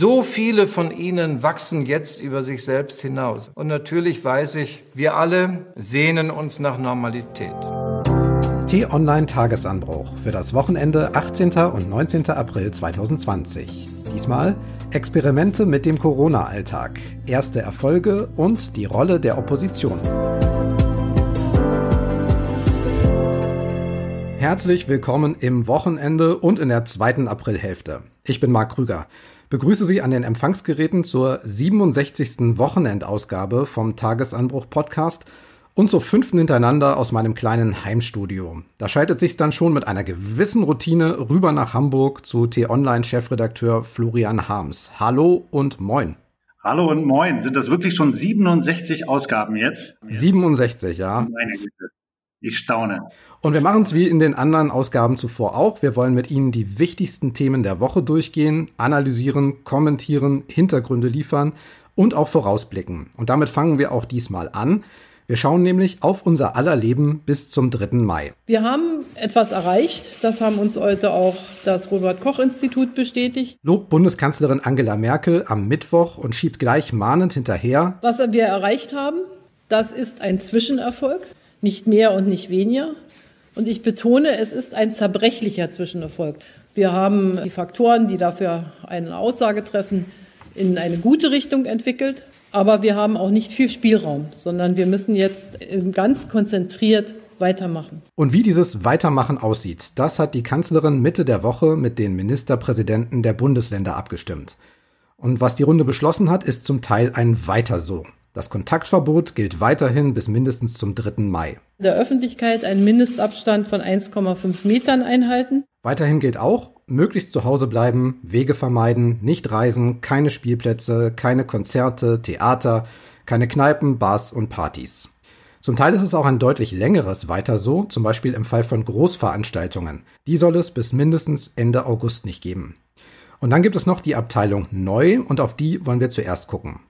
So viele von ihnen wachsen jetzt über sich selbst hinaus. Und natürlich weiß ich, wir alle sehnen uns nach Normalität. T-Online Tagesanbruch für das Wochenende 18. und 19. April 2020. Diesmal Experimente mit dem Corona-Alltag, erste Erfolge und die Rolle der Opposition. Herzlich willkommen im Wochenende und in der zweiten Aprilhälfte. Ich bin Marc Krüger. Begrüße Sie an den Empfangsgeräten zur 67. Wochenendausgabe vom Tagesanbruch Podcast und zur fünften hintereinander aus meinem kleinen Heimstudio. Da schaltet sich dann schon mit einer gewissen Routine rüber nach Hamburg zu T-Online-Chefredakteur Florian Harms. Hallo und moin. Hallo und moin. Sind das wirklich schon 67 Ausgaben jetzt? 67, ja. Meine Güte. Ich staune. Und wir machen es wie in den anderen Ausgaben zuvor auch. Wir wollen mit Ihnen die wichtigsten Themen der Woche durchgehen, analysieren, kommentieren, Hintergründe liefern und auch vorausblicken. Und damit fangen wir auch diesmal an. Wir schauen nämlich auf unser aller Leben bis zum 3. Mai. Wir haben etwas erreicht. Das haben uns heute auch das Robert-Koch-Institut bestätigt. Lobt Bundeskanzlerin Angela Merkel am Mittwoch und schiebt gleich mahnend hinterher. Was wir erreicht haben, das ist ein Zwischenerfolg nicht mehr und nicht weniger. Und ich betone, es ist ein zerbrechlicher Zwischenerfolg. Wir haben die Faktoren, die dafür eine Aussage treffen, in eine gute Richtung entwickelt. Aber wir haben auch nicht viel Spielraum, sondern wir müssen jetzt ganz konzentriert weitermachen. Und wie dieses Weitermachen aussieht, das hat die Kanzlerin Mitte der Woche mit den Ministerpräsidenten der Bundesländer abgestimmt. Und was die Runde beschlossen hat, ist zum Teil ein Weiter so. Das Kontaktverbot gilt weiterhin bis mindestens zum 3. Mai. Der Öffentlichkeit einen Mindestabstand von 1,5 Metern einhalten. Weiterhin gilt auch, möglichst zu Hause bleiben, Wege vermeiden, nicht reisen, keine Spielplätze, keine Konzerte, Theater, keine Kneipen, Bars und Partys. Zum Teil ist es auch ein deutlich längeres Weiter so, zum Beispiel im Fall von Großveranstaltungen. Die soll es bis mindestens Ende August nicht geben. Und dann gibt es noch die Abteilung Neu und auf die wollen wir zuerst gucken.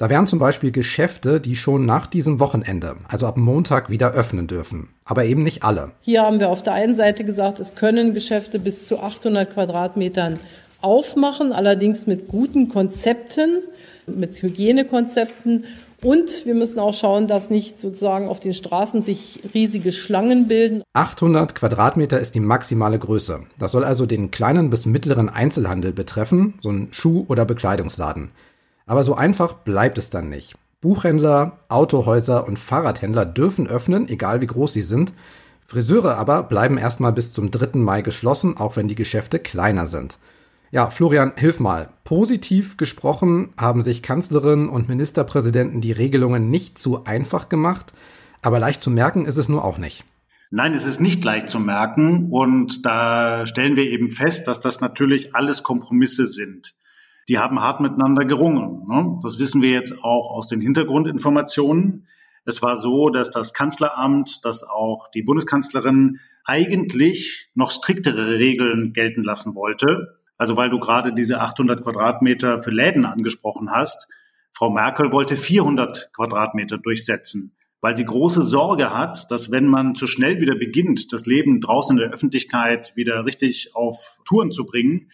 Da wären zum Beispiel Geschäfte, die schon nach diesem Wochenende, also ab Montag, wieder öffnen dürfen. Aber eben nicht alle. Hier haben wir auf der einen Seite gesagt, es können Geschäfte bis zu 800 Quadratmetern aufmachen, allerdings mit guten Konzepten, mit Hygienekonzepten. Und wir müssen auch schauen, dass nicht sozusagen auf den Straßen sich riesige Schlangen bilden. 800 Quadratmeter ist die maximale Größe. Das soll also den kleinen bis mittleren Einzelhandel betreffen, so ein Schuh- oder Bekleidungsladen. Aber so einfach bleibt es dann nicht. Buchhändler, Autohäuser und Fahrradhändler dürfen öffnen, egal wie groß sie sind. Friseure aber bleiben erstmal bis zum 3. Mai geschlossen, auch wenn die Geschäfte kleiner sind. Ja, Florian, hilf mal. Positiv gesprochen haben sich Kanzlerin und Ministerpräsidenten die Regelungen nicht zu einfach gemacht, aber leicht zu merken ist es nur auch nicht. Nein, es ist nicht leicht zu merken und da stellen wir eben fest, dass das natürlich alles Kompromisse sind die haben hart miteinander gerungen. Ne? Das wissen wir jetzt auch aus den Hintergrundinformationen. Es war so, dass das Kanzleramt, dass auch die Bundeskanzlerin eigentlich noch striktere Regeln gelten lassen wollte. Also weil du gerade diese 800 Quadratmeter für Läden angesprochen hast. Frau Merkel wollte 400 Quadratmeter durchsetzen, weil sie große Sorge hat, dass wenn man zu schnell wieder beginnt, das Leben draußen in der Öffentlichkeit wieder richtig auf Touren zu bringen,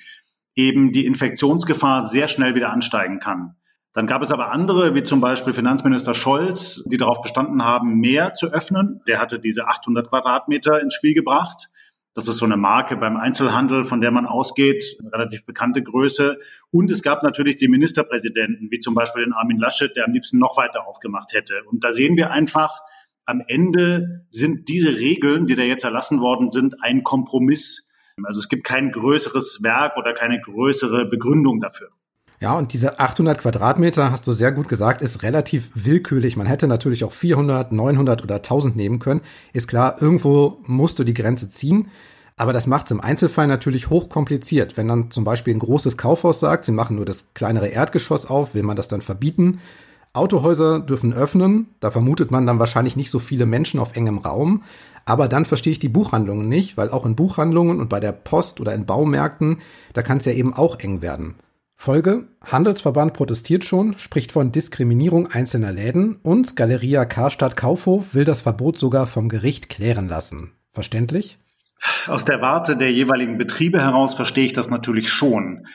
eben die Infektionsgefahr sehr schnell wieder ansteigen kann. Dann gab es aber andere, wie zum Beispiel Finanzminister Scholz, die darauf bestanden haben, mehr zu öffnen. Der hatte diese 800 Quadratmeter ins Spiel gebracht. Das ist so eine Marke beim Einzelhandel, von der man ausgeht, eine relativ bekannte Größe. Und es gab natürlich die Ministerpräsidenten, wie zum Beispiel den Armin Laschet, der am liebsten noch weiter aufgemacht hätte. Und da sehen wir einfach, am Ende sind diese Regeln, die da jetzt erlassen worden sind, ein Kompromiss also es gibt kein größeres Werk oder keine größere Begründung dafür. Ja, und diese 800 Quadratmeter, hast du sehr gut gesagt, ist relativ willkürlich. Man hätte natürlich auch 400, 900 oder 1000 nehmen können. Ist klar, irgendwo musst du die Grenze ziehen. Aber das macht es im Einzelfall natürlich hochkompliziert. Wenn dann zum Beispiel ein großes Kaufhaus sagt, sie machen nur das kleinere Erdgeschoss auf, will man das dann verbieten. Autohäuser dürfen öffnen, da vermutet man dann wahrscheinlich nicht so viele Menschen auf engem Raum. Aber dann verstehe ich die Buchhandlungen nicht, weil auch in Buchhandlungen und bei der Post oder in Baumärkten, da kann es ja eben auch eng werden. Folge, Handelsverband protestiert schon, spricht von Diskriminierung einzelner Läden und Galeria Karstadt Kaufhof will das Verbot sogar vom Gericht klären lassen. Verständlich? Aus der Warte der jeweiligen Betriebe heraus verstehe ich das natürlich schon.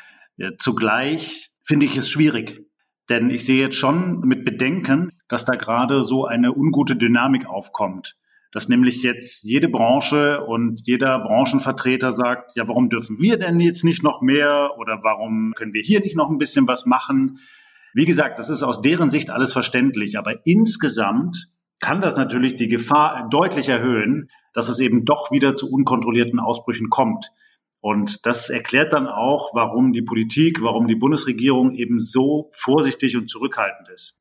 Zugleich finde ich es schwierig. Denn ich sehe jetzt schon mit Bedenken, dass da gerade so eine ungute Dynamik aufkommt. Dass nämlich jetzt jede Branche und jeder Branchenvertreter sagt, ja, warum dürfen wir denn jetzt nicht noch mehr oder warum können wir hier nicht noch ein bisschen was machen? Wie gesagt, das ist aus deren Sicht alles verständlich, aber insgesamt kann das natürlich die Gefahr deutlich erhöhen, dass es eben doch wieder zu unkontrollierten Ausbrüchen kommt. Und das erklärt dann auch, warum die Politik, warum die Bundesregierung eben so vorsichtig und zurückhaltend ist.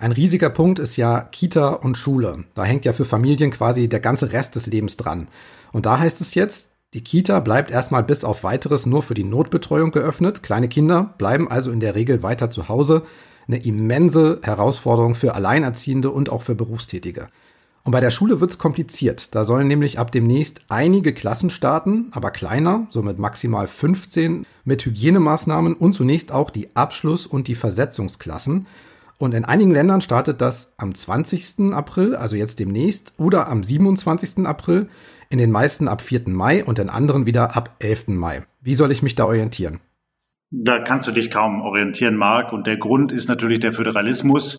Ein riesiger Punkt ist ja Kita und Schule. Da hängt ja für Familien quasi der ganze Rest des Lebens dran. Und da heißt es jetzt, die Kita bleibt erstmal bis auf weiteres nur für die Notbetreuung geöffnet. Kleine Kinder bleiben also in der Regel weiter zu Hause. Eine immense Herausforderung für Alleinerziehende und auch für Berufstätige. Und bei der Schule wird's kompliziert. Da sollen nämlich ab demnächst einige Klassen starten, aber kleiner, so mit maximal 15, mit Hygienemaßnahmen und zunächst auch die Abschluss- und die Versetzungsklassen. Und in einigen Ländern startet das am 20. April, also jetzt demnächst, oder am 27. April, in den meisten ab 4. Mai und in anderen wieder ab 11. Mai. Wie soll ich mich da orientieren? Da kannst du dich kaum orientieren, Marc. Und der Grund ist natürlich der Föderalismus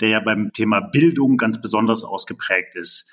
der ja beim Thema Bildung ganz besonders ausgeprägt ist.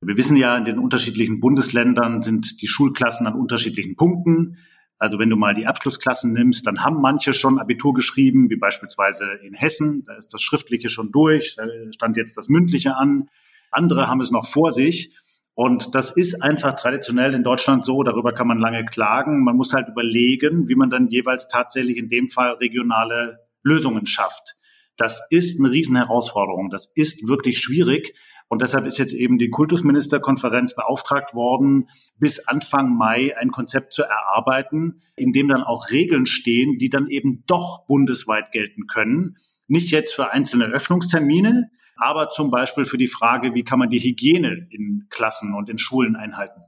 Wir wissen ja, in den unterschiedlichen Bundesländern sind die Schulklassen an unterschiedlichen Punkten. Also wenn du mal die Abschlussklassen nimmst, dann haben manche schon Abitur geschrieben, wie beispielsweise in Hessen. Da ist das Schriftliche schon durch, da stand jetzt das Mündliche an. Andere haben es noch vor sich. Und das ist einfach traditionell in Deutschland so, darüber kann man lange klagen. Man muss halt überlegen, wie man dann jeweils tatsächlich in dem Fall regionale Lösungen schafft. Das ist eine Riesenherausforderung. Das ist wirklich schwierig. Und deshalb ist jetzt eben die Kultusministerkonferenz beauftragt worden, bis Anfang Mai ein Konzept zu erarbeiten, in dem dann auch Regeln stehen, die dann eben doch bundesweit gelten können. Nicht jetzt für einzelne Öffnungstermine, aber zum Beispiel für die Frage, wie kann man die Hygiene in Klassen und in Schulen einhalten.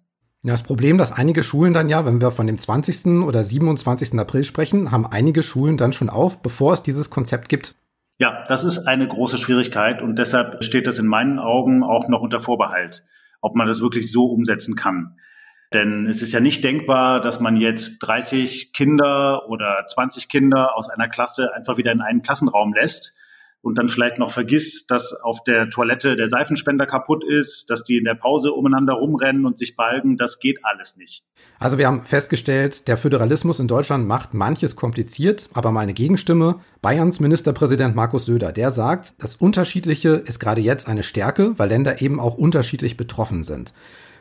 Ja, das Problem, dass einige Schulen dann ja, wenn wir von dem 20. oder 27. April sprechen, haben einige Schulen dann schon auf, bevor es dieses Konzept gibt. Ja, das ist eine große Schwierigkeit und deshalb steht das in meinen Augen auch noch unter Vorbehalt, ob man das wirklich so umsetzen kann. Denn es ist ja nicht denkbar, dass man jetzt 30 Kinder oder 20 Kinder aus einer Klasse einfach wieder in einen Klassenraum lässt und dann vielleicht noch vergisst, dass auf der Toilette der Seifenspender kaputt ist, dass die in der Pause umeinander rumrennen und sich balgen, das geht alles nicht. Also wir haben festgestellt, der Föderalismus in Deutschland macht manches kompliziert, aber mal eine Gegenstimme. Bayerns Ministerpräsident Markus Söder, der sagt, das Unterschiedliche ist gerade jetzt eine Stärke, weil Länder eben auch unterschiedlich betroffen sind.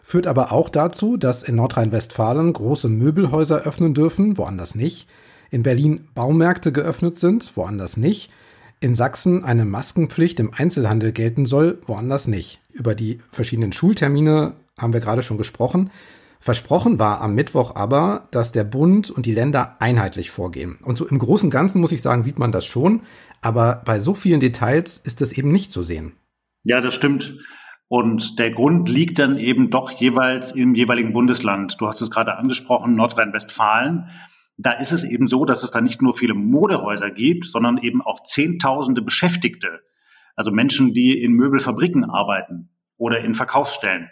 Führt aber auch dazu, dass in Nordrhein-Westfalen große Möbelhäuser öffnen dürfen, woanders nicht. In Berlin Baumärkte geöffnet sind, woanders nicht in Sachsen eine Maskenpflicht im Einzelhandel gelten soll, woanders nicht. Über die verschiedenen Schultermine haben wir gerade schon gesprochen. Versprochen war am Mittwoch aber, dass der Bund und die Länder einheitlich vorgehen. Und so im Großen und Ganzen muss ich sagen, sieht man das schon. Aber bei so vielen Details ist das eben nicht zu sehen. Ja, das stimmt. Und der Grund liegt dann eben doch jeweils im jeweiligen Bundesland. Du hast es gerade angesprochen, Nordrhein-Westfalen da ist es eben so, dass es da nicht nur viele Modehäuser gibt, sondern eben auch Zehntausende Beschäftigte. Also Menschen, die in Möbelfabriken arbeiten oder in Verkaufsstellen.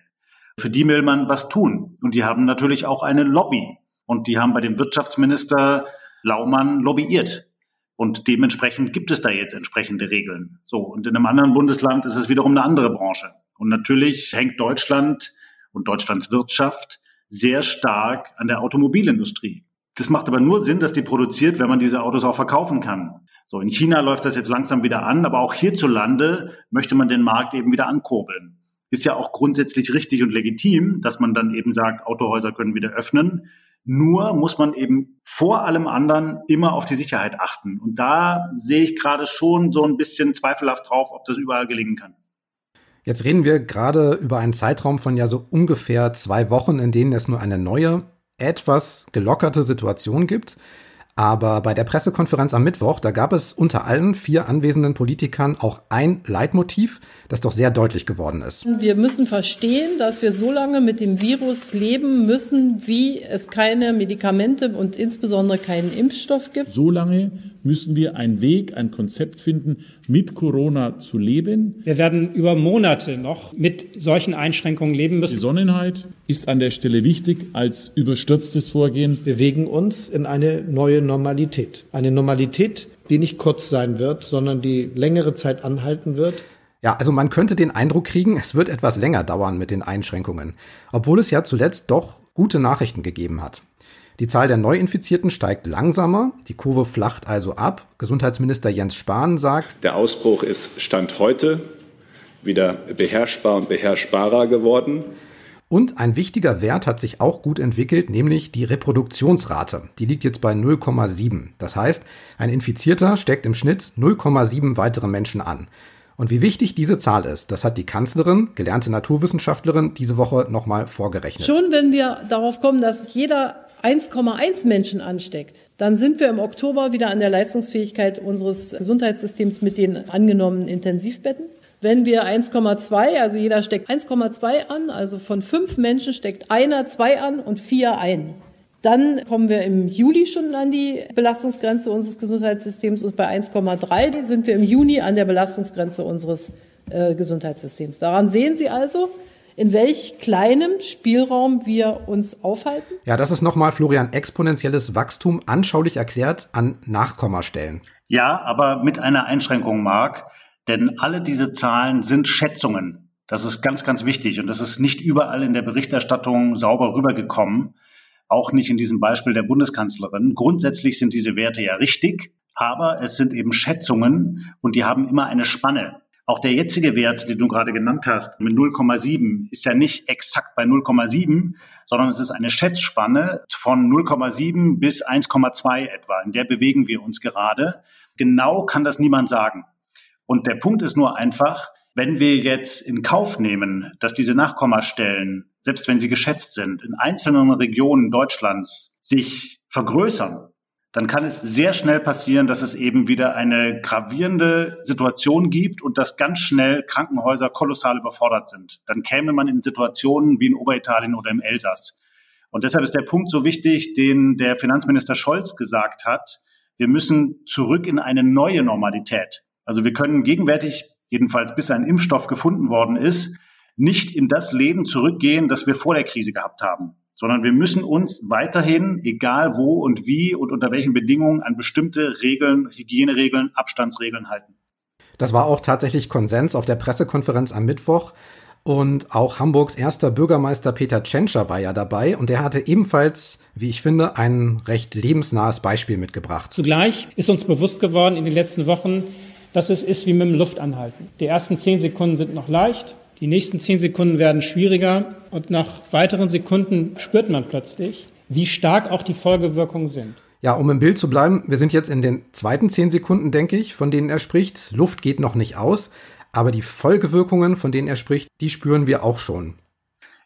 Für die will man was tun. Und die haben natürlich auch eine Lobby. Und die haben bei dem Wirtschaftsminister Laumann lobbyiert. Und dementsprechend gibt es da jetzt entsprechende Regeln. So. Und in einem anderen Bundesland ist es wiederum eine andere Branche. Und natürlich hängt Deutschland und Deutschlands Wirtschaft sehr stark an der Automobilindustrie. Das macht aber nur Sinn, dass die produziert, wenn man diese Autos auch verkaufen kann. So, in China läuft das jetzt langsam wieder an, aber auch hierzulande möchte man den Markt eben wieder ankurbeln. Ist ja auch grundsätzlich richtig und legitim, dass man dann eben sagt, Autohäuser können wieder öffnen. Nur muss man eben vor allem anderen immer auf die Sicherheit achten. Und da sehe ich gerade schon so ein bisschen zweifelhaft drauf, ob das überall gelingen kann. Jetzt reden wir gerade über einen Zeitraum von ja so ungefähr zwei Wochen, in denen es nur eine neue etwas gelockerte Situation gibt. Aber bei der Pressekonferenz am Mittwoch, da gab es unter allen vier anwesenden Politikern auch ein Leitmotiv, das doch sehr deutlich geworden ist. Wir müssen verstehen, dass wir so lange mit dem Virus leben müssen, wie es keine Medikamente und insbesondere keinen Impfstoff gibt. So lange müssen wir einen Weg, ein Konzept finden, mit Corona zu leben. Wir werden über Monate noch mit solchen Einschränkungen leben müssen. Besonnenheit ist an der Stelle wichtig als überstürztes Vorgehen. Wir bewegen uns in eine neue Normalität. Eine Normalität, die nicht kurz sein wird, sondern die längere Zeit anhalten wird. Ja, also man könnte den Eindruck kriegen, es wird etwas länger dauern mit den Einschränkungen, obwohl es ja zuletzt doch gute Nachrichten gegeben hat. Die Zahl der Neuinfizierten steigt langsamer, die Kurve flacht also ab. Gesundheitsminister Jens Spahn sagt, der Ausbruch ist Stand heute wieder beherrschbar und beherrschbarer geworden. Und ein wichtiger Wert hat sich auch gut entwickelt, nämlich die Reproduktionsrate. Die liegt jetzt bei 0,7. Das heißt, ein Infizierter steckt im Schnitt 0,7 weitere Menschen an. Und wie wichtig diese Zahl ist, das hat die Kanzlerin, gelernte Naturwissenschaftlerin, diese Woche nochmal vorgerechnet. Schon wenn wir darauf kommen, dass jeder 1,1 Menschen ansteckt, dann sind wir im Oktober wieder an der Leistungsfähigkeit unseres Gesundheitssystems mit den angenommenen Intensivbetten. Wenn wir 1,2, also jeder steckt 1,2 an, also von fünf Menschen steckt einer zwei an und vier ein. Dann kommen wir im Juli schon an die Belastungsgrenze unseres Gesundheitssystems und bei 1,3 sind wir im Juni an der Belastungsgrenze unseres äh, Gesundheitssystems. Daran sehen Sie also, in welch kleinem Spielraum wir uns aufhalten? Ja, das ist nochmal Florian exponentielles Wachstum anschaulich erklärt an Nachkommastellen. Ja, aber mit einer Einschränkung, Marc. Denn alle diese Zahlen sind Schätzungen. Das ist ganz, ganz wichtig. Und das ist nicht überall in der Berichterstattung sauber rübergekommen. Auch nicht in diesem Beispiel der Bundeskanzlerin. Grundsätzlich sind diese Werte ja richtig, aber es sind eben Schätzungen und die haben immer eine Spanne. Auch der jetzige Wert, den du gerade genannt hast, mit 0,7, ist ja nicht exakt bei 0,7, sondern es ist eine Schätzspanne von 0,7 bis 1,2 etwa. In der bewegen wir uns gerade. Genau kann das niemand sagen. Und der Punkt ist nur einfach, wenn wir jetzt in Kauf nehmen, dass diese Nachkommastellen, selbst wenn sie geschätzt sind, in einzelnen Regionen Deutschlands sich vergrößern, dann kann es sehr schnell passieren, dass es eben wieder eine gravierende Situation gibt und dass ganz schnell Krankenhäuser kolossal überfordert sind. Dann käme man in Situationen wie in Oberitalien oder im Elsass. Und deshalb ist der Punkt so wichtig, den der Finanzminister Scholz gesagt hat. Wir müssen zurück in eine neue Normalität. Also wir können gegenwärtig, jedenfalls bis ein Impfstoff gefunden worden ist, nicht in das Leben zurückgehen, das wir vor der Krise gehabt haben, sondern wir müssen uns weiterhin, egal wo und wie und unter welchen Bedingungen, an bestimmte Regeln, Hygieneregeln, Abstandsregeln halten. Das war auch tatsächlich Konsens auf der Pressekonferenz am Mittwoch. Und auch Hamburgs erster Bürgermeister Peter Tschentscher war ja dabei und der hatte ebenfalls, wie ich finde, ein recht lebensnahes Beispiel mitgebracht. Zugleich ist uns bewusst geworden in den letzten Wochen, dass es ist wie mit dem Luftanhalten. Die ersten zehn Sekunden sind noch leicht, die nächsten zehn Sekunden werden schwieriger und nach weiteren Sekunden spürt man plötzlich, wie stark auch die Folgewirkungen sind. Ja, um im Bild zu bleiben, wir sind jetzt in den zweiten zehn Sekunden, denke ich, von denen er spricht. Luft geht noch nicht aus, aber die Folgewirkungen, von denen er spricht, die spüren wir auch schon.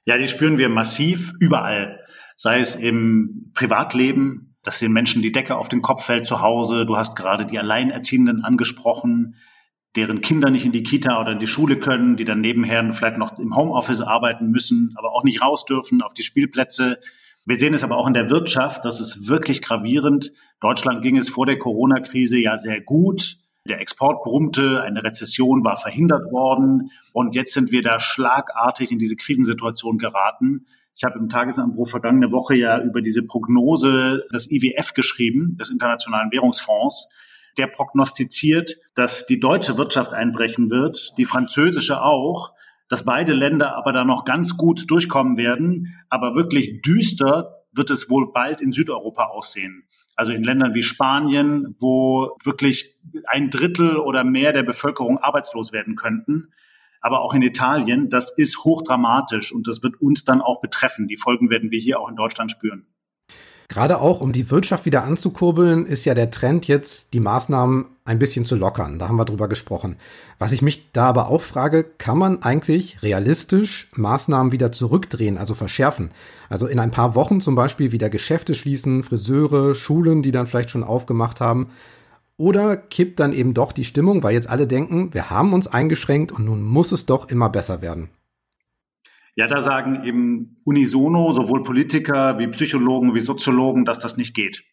Ja, die spüren wir massiv überall. Sei es im Privatleben, dass den Menschen die Decke auf den Kopf fällt zu Hause. Du hast gerade die Alleinerziehenden angesprochen, deren Kinder nicht in die Kita oder in die Schule können, die dann nebenher vielleicht noch im Homeoffice arbeiten müssen, aber auch nicht raus dürfen auf die Spielplätze. Wir sehen es aber auch in der Wirtschaft, das ist wirklich gravierend. Deutschland ging es vor der Corona-Krise ja sehr gut. Der Export brummte, eine Rezession war verhindert worden und jetzt sind wir da schlagartig in diese Krisensituation geraten. Ich habe im Tagesanbruch vergangene Woche ja über diese Prognose des IWF geschrieben, des Internationalen Währungsfonds. Der prognostiziert, dass die deutsche Wirtschaft einbrechen wird, die französische auch, dass beide Länder aber da noch ganz gut durchkommen werden. Aber wirklich düster wird es wohl bald in Südeuropa aussehen. Also in Ländern wie Spanien, wo wirklich ein Drittel oder mehr der Bevölkerung arbeitslos werden könnten aber auch in Italien, das ist hochdramatisch und das wird uns dann auch betreffen. Die Folgen werden wir hier auch in Deutschland spüren. Gerade auch, um die Wirtschaft wieder anzukurbeln, ist ja der Trend jetzt, die Maßnahmen ein bisschen zu lockern. Da haben wir drüber gesprochen. Was ich mich da aber auch frage, kann man eigentlich realistisch Maßnahmen wieder zurückdrehen, also verschärfen? Also in ein paar Wochen zum Beispiel wieder Geschäfte schließen, Friseure, Schulen, die dann vielleicht schon aufgemacht haben. Oder kippt dann eben doch die Stimmung, weil jetzt alle denken, wir haben uns eingeschränkt und nun muss es doch immer besser werden? Ja, da sagen eben unisono sowohl Politiker wie Psychologen wie Soziologen, dass das nicht geht.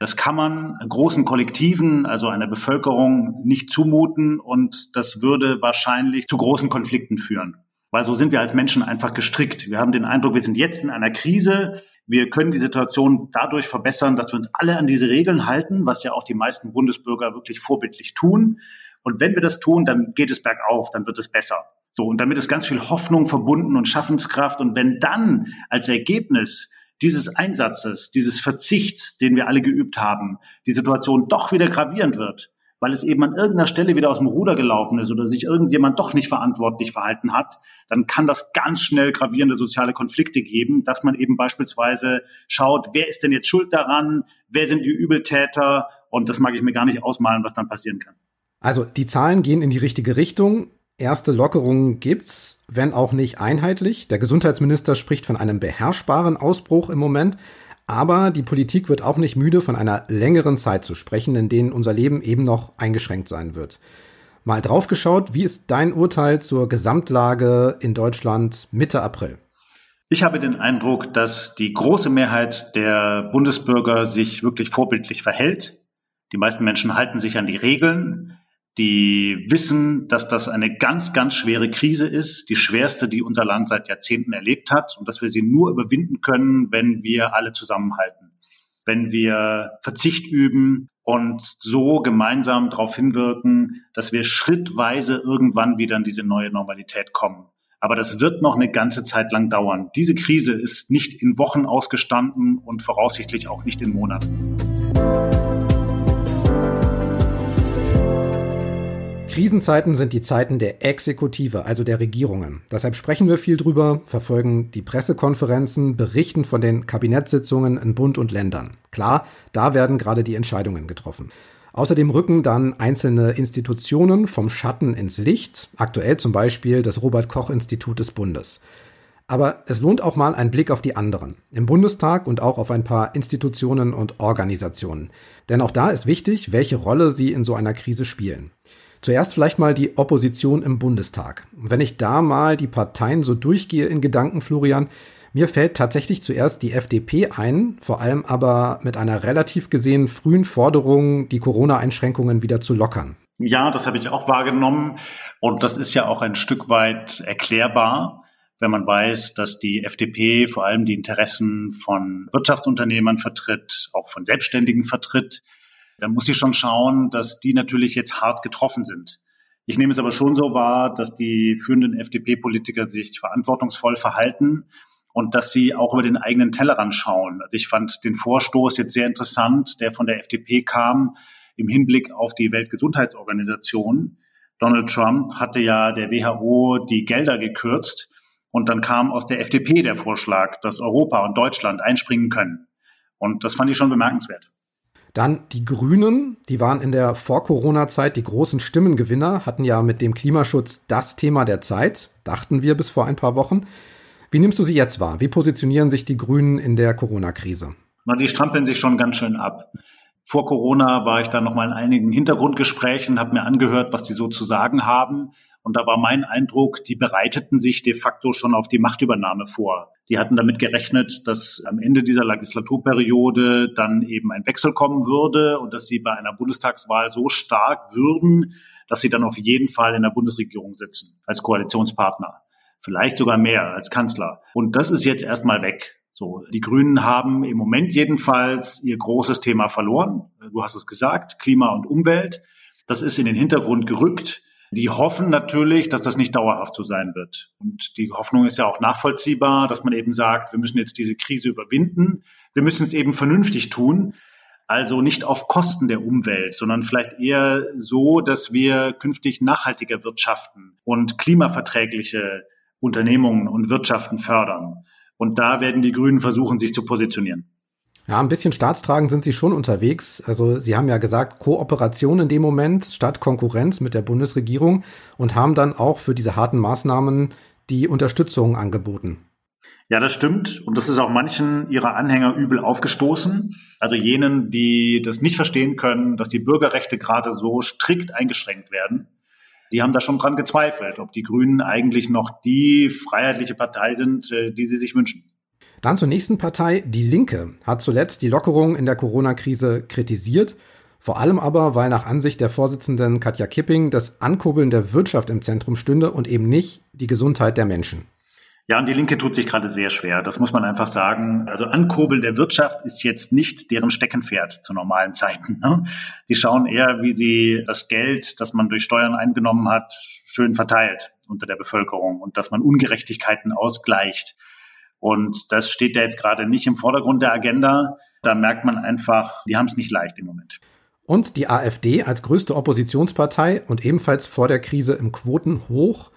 Das kann man großen Kollektiven, also einer Bevölkerung, nicht zumuten und das würde wahrscheinlich zu großen Konflikten führen. Weil so sind wir als Menschen einfach gestrickt. Wir haben den Eindruck, wir sind jetzt in einer Krise. Wir können die Situation dadurch verbessern, dass wir uns alle an diese Regeln halten, was ja auch die meisten Bundesbürger wirklich vorbildlich tun. Und wenn wir das tun, dann geht es bergauf, dann wird es besser. So, und damit ist ganz viel Hoffnung verbunden und Schaffenskraft. Und wenn dann als Ergebnis dieses Einsatzes, dieses Verzichts, den wir alle geübt haben, die Situation doch wieder gravierend wird, weil es eben an irgendeiner Stelle wieder aus dem Ruder gelaufen ist oder sich irgendjemand doch nicht verantwortlich verhalten hat, dann kann das ganz schnell gravierende soziale Konflikte geben, dass man eben beispielsweise schaut, wer ist denn jetzt schuld daran, wer sind die Übeltäter und das mag ich mir gar nicht ausmalen, was dann passieren kann. Also die Zahlen gehen in die richtige Richtung. Erste Lockerungen gibt's, wenn auch nicht einheitlich. Der Gesundheitsminister spricht von einem beherrschbaren Ausbruch im Moment. Aber die Politik wird auch nicht müde, von einer längeren Zeit zu sprechen, in denen unser Leben eben noch eingeschränkt sein wird. Mal draufgeschaut, wie ist dein Urteil zur Gesamtlage in Deutschland Mitte April? Ich habe den Eindruck, dass die große Mehrheit der Bundesbürger sich wirklich vorbildlich verhält. Die meisten Menschen halten sich an die Regeln die wissen, dass das eine ganz, ganz schwere Krise ist, die schwerste, die unser Land seit Jahrzehnten erlebt hat und dass wir sie nur überwinden können, wenn wir alle zusammenhalten, wenn wir Verzicht üben und so gemeinsam darauf hinwirken, dass wir schrittweise irgendwann wieder in diese neue Normalität kommen. Aber das wird noch eine ganze Zeit lang dauern. Diese Krise ist nicht in Wochen ausgestanden und voraussichtlich auch nicht in Monaten. Krisenzeiten sind die Zeiten der Exekutive, also der Regierungen. Deshalb sprechen wir viel drüber, verfolgen die Pressekonferenzen, berichten von den Kabinettssitzungen in Bund und Ländern. Klar, da werden gerade die Entscheidungen getroffen. Außerdem rücken dann einzelne Institutionen vom Schatten ins Licht, aktuell zum Beispiel das Robert Koch Institut des Bundes. Aber es lohnt auch mal ein Blick auf die anderen, im Bundestag und auch auf ein paar Institutionen und Organisationen. Denn auch da ist wichtig, welche Rolle sie in so einer Krise spielen. Zuerst vielleicht mal die Opposition im Bundestag. wenn ich da mal die Parteien so durchgehe in Gedanken, Florian, mir fällt tatsächlich zuerst die FDP ein, vor allem aber mit einer relativ gesehen frühen Forderung, die Corona-Einschränkungen wieder zu lockern. Ja, das habe ich auch wahrgenommen. Und das ist ja auch ein Stück weit erklärbar, wenn man weiß, dass die FDP vor allem die Interessen von Wirtschaftsunternehmern vertritt, auch von Selbstständigen vertritt dann muss ich schon schauen, dass die natürlich jetzt hart getroffen sind. Ich nehme es aber schon so wahr, dass die führenden FDP-Politiker sich verantwortungsvoll verhalten und dass sie auch über den eigenen Tellerrand schauen. Also ich fand den Vorstoß jetzt sehr interessant, der von der FDP kam im Hinblick auf die Weltgesundheitsorganisation. Donald Trump hatte ja der WHO die Gelder gekürzt und dann kam aus der FDP der Vorschlag, dass Europa und Deutschland einspringen können. Und das fand ich schon bemerkenswert. Dann die Grünen, die waren in der Vor-Corona-Zeit die großen Stimmengewinner, hatten ja mit dem Klimaschutz das Thema der Zeit, dachten wir bis vor ein paar Wochen. Wie nimmst du sie jetzt wahr? Wie positionieren sich die Grünen in der Corona-Krise? Na, die strampeln sich schon ganz schön ab. Vor Corona war ich da noch mal in einigen Hintergrundgesprächen, habe mir angehört, was die so zu sagen haben. Und da war mein Eindruck, die bereiteten sich de facto schon auf die Machtübernahme vor. Die hatten damit gerechnet, dass am Ende dieser Legislaturperiode dann eben ein Wechsel kommen würde und dass sie bei einer Bundestagswahl so stark würden, dass sie dann auf jeden Fall in der Bundesregierung sitzen als Koalitionspartner. Vielleicht sogar mehr als Kanzler. Und das ist jetzt erstmal weg. So, die Grünen haben im Moment jedenfalls ihr großes Thema verloren. Du hast es gesagt, Klima und Umwelt. Das ist in den Hintergrund gerückt. Die hoffen natürlich, dass das nicht dauerhaft so sein wird. Und die Hoffnung ist ja auch nachvollziehbar, dass man eben sagt, wir müssen jetzt diese Krise überwinden. Wir müssen es eben vernünftig tun. Also nicht auf Kosten der Umwelt, sondern vielleicht eher so, dass wir künftig nachhaltiger wirtschaften und klimaverträgliche Unternehmungen und Wirtschaften fördern. Und da werden die Grünen versuchen, sich zu positionieren. Ja, ein bisschen staatstragend sind sie schon unterwegs. Also sie haben ja gesagt, Kooperation in dem Moment statt Konkurrenz mit der Bundesregierung und haben dann auch für diese harten Maßnahmen die Unterstützung angeboten. Ja, das stimmt. Und das ist auch manchen ihrer Anhänger übel aufgestoßen. Also jenen, die das nicht verstehen können, dass die Bürgerrechte gerade so strikt eingeschränkt werden. Die haben da schon dran gezweifelt, ob die Grünen eigentlich noch die freiheitliche Partei sind, äh, die sie sich wünschen. Dann zur nächsten Partei. Die Linke hat zuletzt die Lockerung in der Corona-Krise kritisiert. Vor allem aber, weil nach Ansicht der Vorsitzenden Katja Kipping das Ankurbeln der Wirtschaft im Zentrum stünde und eben nicht die Gesundheit der Menschen. Ja, und die Linke tut sich gerade sehr schwer. Das muss man einfach sagen. Also Ankurbeln der Wirtschaft ist jetzt nicht deren Steckenpferd zu normalen Zeiten. Ne? Die schauen eher, wie sie das Geld, das man durch Steuern eingenommen hat, schön verteilt unter der Bevölkerung und dass man Ungerechtigkeiten ausgleicht. Und das steht ja jetzt gerade nicht im Vordergrund der Agenda. Da merkt man einfach, die haben es nicht leicht im Moment. Und die AfD als größte Oppositionspartei und ebenfalls vor der Krise im Quoten hoch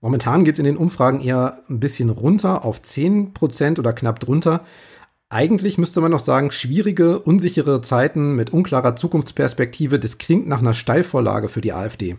Momentan geht es in den Umfragen eher ein bisschen runter auf 10 Prozent oder knapp drunter. Eigentlich müsste man noch sagen, schwierige, unsichere Zeiten mit unklarer Zukunftsperspektive, das klingt nach einer Steilvorlage für die AfD.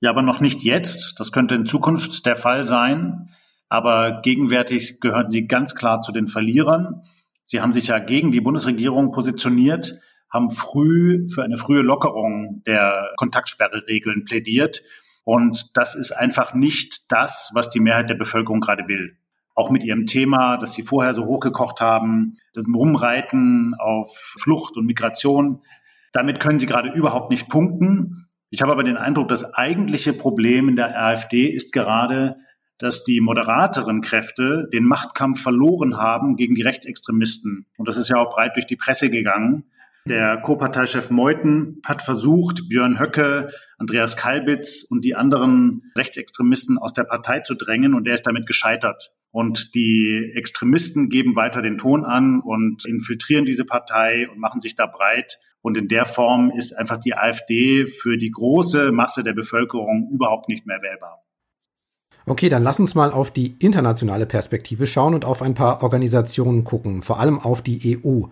Ja, aber noch nicht jetzt. Das könnte in Zukunft der Fall sein. Aber gegenwärtig gehören sie ganz klar zu den Verlierern. Sie haben sich ja gegen die Bundesregierung positioniert, haben früh für eine frühe Lockerung der Kontaktsperreregeln plädiert und das ist einfach nicht das, was die Mehrheit der Bevölkerung gerade will. Auch mit ihrem Thema, das sie vorher so hochgekocht haben, das Rumreiten auf Flucht und Migration. Damit können sie gerade überhaupt nicht punkten. Ich habe aber den Eindruck, das eigentliche Problem in der AfD ist gerade, dass die moderateren Kräfte den Machtkampf verloren haben gegen die Rechtsextremisten. Und das ist ja auch breit durch die Presse gegangen. Der Co-Parteichef Meuthen hat versucht, Björn Höcke, Andreas Kalbitz und die anderen Rechtsextremisten aus der Partei zu drängen und er ist damit gescheitert. Und die Extremisten geben weiter den Ton an und infiltrieren diese Partei und machen sich da breit. Und in der Form ist einfach die AfD für die große Masse der Bevölkerung überhaupt nicht mehr wählbar. Okay, dann lass uns mal auf die internationale Perspektive schauen und auf ein paar Organisationen gucken, vor allem auf die EU.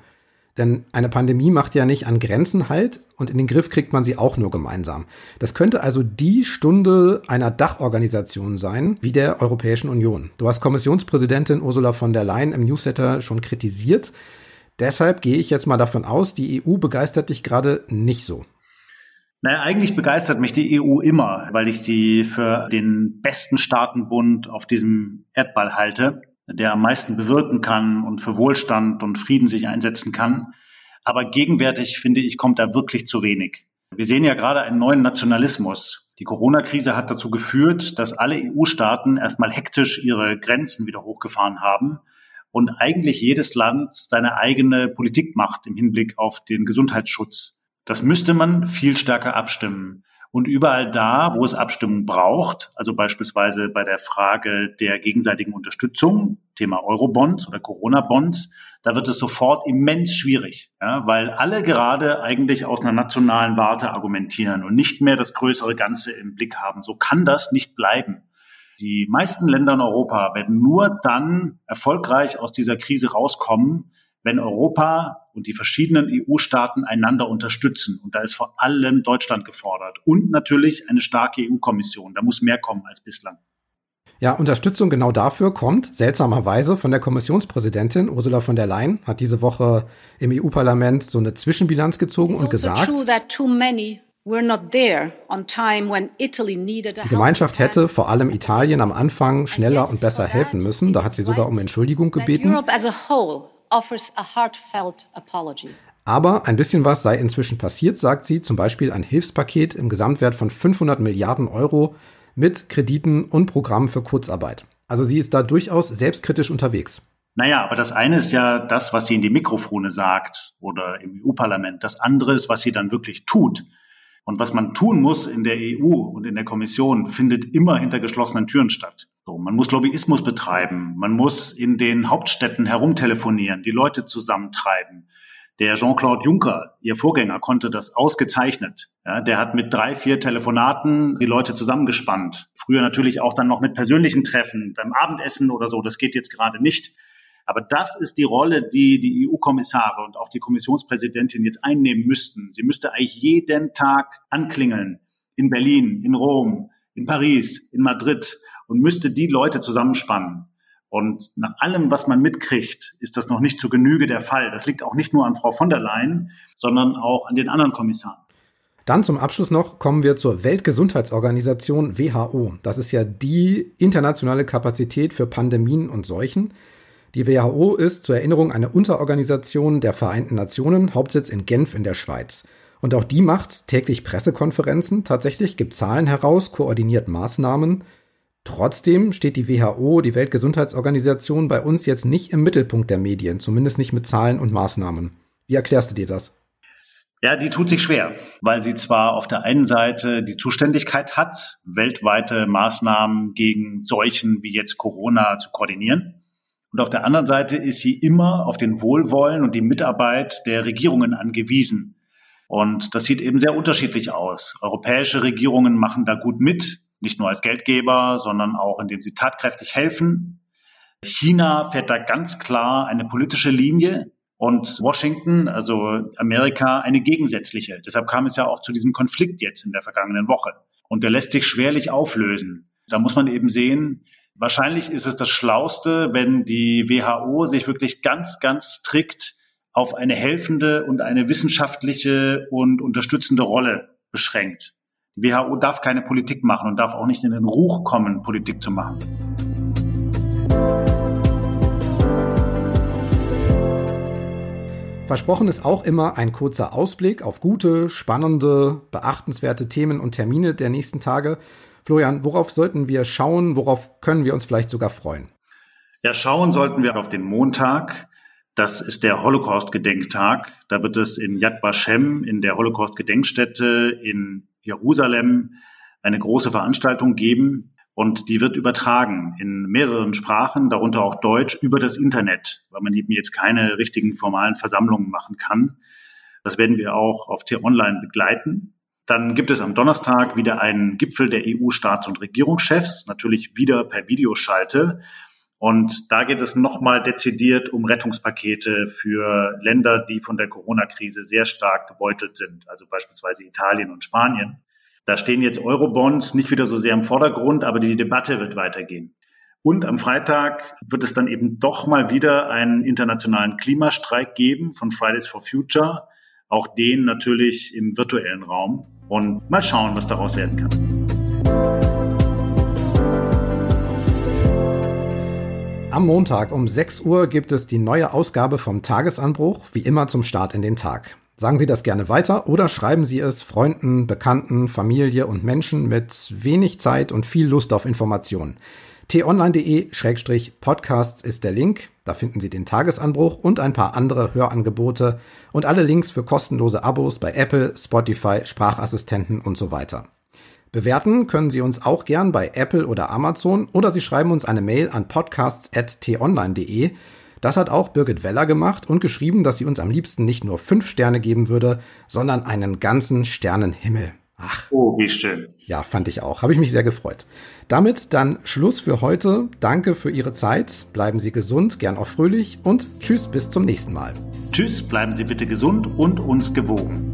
Denn eine Pandemie macht ja nicht an Grenzen halt und in den Griff kriegt man sie auch nur gemeinsam. Das könnte also die Stunde einer Dachorganisation sein, wie der Europäischen Union. Du hast Kommissionspräsidentin Ursula von der Leyen im Newsletter schon kritisiert. Deshalb gehe ich jetzt mal davon aus, die EU begeistert dich gerade nicht so. Naja, eigentlich begeistert mich die EU immer, weil ich sie für den besten Staatenbund auf diesem Erdball halte der am meisten bewirken kann und für Wohlstand und Frieden sich einsetzen kann. Aber gegenwärtig, finde ich, kommt da wirklich zu wenig. Wir sehen ja gerade einen neuen Nationalismus. Die Corona-Krise hat dazu geführt, dass alle EU-Staaten erstmal hektisch ihre Grenzen wieder hochgefahren haben und eigentlich jedes Land seine eigene Politik macht im Hinblick auf den Gesundheitsschutz. Das müsste man viel stärker abstimmen. Und überall da, wo es Abstimmung braucht, also beispielsweise bei der Frage der gegenseitigen Unterstützung, Thema Eurobonds oder Corona-Bonds, da wird es sofort immens schwierig, ja, weil alle gerade eigentlich aus einer nationalen Warte argumentieren und nicht mehr das größere Ganze im Blick haben. So kann das nicht bleiben. Die meisten Länder in Europa werden nur dann erfolgreich aus dieser Krise rauskommen, wenn Europa und die verschiedenen EU-Staaten einander unterstützen. Und da ist vor allem Deutschland gefordert. Und natürlich eine starke EU-Kommission. Da muss mehr kommen als bislang. Ja, Unterstützung genau dafür kommt seltsamerweise von der Kommissionspräsidentin Ursula von der Leyen, hat diese Woche im EU-Parlament so eine Zwischenbilanz gezogen und also gesagt, die Gemeinschaft hätte vor allem Italien am Anfang schneller und besser helfen müssen. Da hat sie sogar um Entschuldigung gebeten. Aber ein bisschen was sei inzwischen passiert, sagt sie, zum Beispiel ein Hilfspaket im Gesamtwert von 500 Milliarden Euro mit Krediten und Programmen für Kurzarbeit. Also sie ist da durchaus selbstkritisch unterwegs. Naja, aber das eine ist ja das, was sie in die Mikrofone sagt oder im EU-Parlament. Das andere ist, was sie dann wirklich tut. Und was man tun muss in der EU und in der Kommission, findet immer hinter geschlossenen Türen statt. So, man muss Lobbyismus betreiben, man muss in den Hauptstädten herumtelefonieren, die Leute zusammentreiben. Der Jean-Claude Juncker, ihr Vorgänger, konnte das ausgezeichnet. Ja, der hat mit drei, vier Telefonaten die Leute zusammengespannt. Früher natürlich auch dann noch mit persönlichen Treffen, beim Abendessen oder so. Das geht jetzt gerade nicht. Aber das ist die Rolle, die die EU-Kommissare und auch die Kommissionspräsidentin jetzt einnehmen müssten. Sie müsste eigentlich jeden Tag anklingeln. In Berlin, in Rom, in Paris, in Madrid und müsste die Leute zusammenspannen. Und nach allem, was man mitkriegt, ist das noch nicht zu Genüge der Fall. Das liegt auch nicht nur an Frau von der Leyen, sondern auch an den anderen Kommissaren. Dann zum Abschluss noch kommen wir zur Weltgesundheitsorganisation WHO. Das ist ja die internationale Kapazität für Pandemien und Seuchen. Die WHO ist zur Erinnerung eine Unterorganisation der Vereinten Nationen, Hauptsitz in Genf in der Schweiz. Und auch die macht täglich Pressekonferenzen, tatsächlich gibt Zahlen heraus, koordiniert Maßnahmen. Trotzdem steht die WHO, die Weltgesundheitsorganisation, bei uns jetzt nicht im Mittelpunkt der Medien, zumindest nicht mit Zahlen und Maßnahmen. Wie erklärst du dir das? Ja, die tut sich schwer, weil sie zwar auf der einen Seite die Zuständigkeit hat, weltweite Maßnahmen gegen Seuchen wie jetzt Corona zu koordinieren. Und auf der anderen Seite ist sie immer auf den Wohlwollen und die Mitarbeit der Regierungen angewiesen. Und das sieht eben sehr unterschiedlich aus. Europäische Regierungen machen da gut mit, nicht nur als Geldgeber, sondern auch indem sie tatkräftig helfen. China fährt da ganz klar eine politische Linie, und Washington, also Amerika, eine gegensätzliche. Deshalb kam es ja auch zu diesem Konflikt jetzt in der vergangenen Woche. Und der lässt sich schwerlich auflösen. Da muss man eben sehen, wahrscheinlich ist es das Schlauste, wenn die WHO sich wirklich ganz, ganz strikt auf eine helfende und eine wissenschaftliche und unterstützende Rolle beschränkt. Die WHO darf keine Politik machen und darf auch nicht in den Ruch kommen, Politik zu machen. Versprochen ist auch immer ein kurzer Ausblick auf gute, spannende, beachtenswerte Themen und Termine der nächsten Tage. Florian, worauf sollten wir schauen? Worauf können wir uns vielleicht sogar freuen? Ja, schauen sollten wir auf den Montag. Das ist der Holocaust-Gedenktag. Da wird es in Yad Vashem, in der Holocaust-Gedenkstätte in Jerusalem, eine große Veranstaltung geben. Und die wird übertragen in mehreren Sprachen, darunter auch Deutsch, über das Internet, weil man eben jetzt keine richtigen formalen Versammlungen machen kann. Das werden wir auch auf T-Online begleiten. Dann gibt es am Donnerstag wieder einen Gipfel der EU-Staats- und Regierungschefs, natürlich wieder per Videoschalte. Und da geht es nochmal dezidiert um Rettungspakete für Länder, die von der Corona-Krise sehr stark gebeutelt sind, also beispielsweise Italien und Spanien. Da stehen jetzt Eurobonds nicht wieder so sehr im Vordergrund, aber die Debatte wird weitergehen. Und am Freitag wird es dann eben doch mal wieder einen internationalen Klimastreik geben von Fridays for Future. Auch den natürlich im virtuellen Raum. Und mal schauen, was daraus werden kann. Am Montag um 6 Uhr gibt es die neue Ausgabe vom Tagesanbruch, wie immer zum Start in den Tag. Sagen Sie das gerne weiter oder schreiben Sie es Freunden, Bekannten, Familie und Menschen mit wenig Zeit und viel Lust auf Informationen. t-online.de-podcasts ist der Link. Da finden Sie den Tagesanbruch und ein paar andere Hörangebote und alle Links für kostenlose Abos bei Apple, Spotify, Sprachassistenten und so weiter. Bewerten können Sie uns auch gern bei Apple oder Amazon oder Sie schreiben uns eine Mail an podcasts.t-online.de das hat auch Birgit Weller gemacht und geschrieben, dass sie uns am liebsten nicht nur fünf Sterne geben würde, sondern einen ganzen Sternenhimmel. Ach. Oh, wie schön. Ja, fand ich auch. Habe ich mich sehr gefreut. Damit dann Schluss für heute. Danke für Ihre Zeit. Bleiben Sie gesund, gern auch fröhlich und tschüss bis zum nächsten Mal. Tschüss, bleiben Sie bitte gesund und uns gewogen.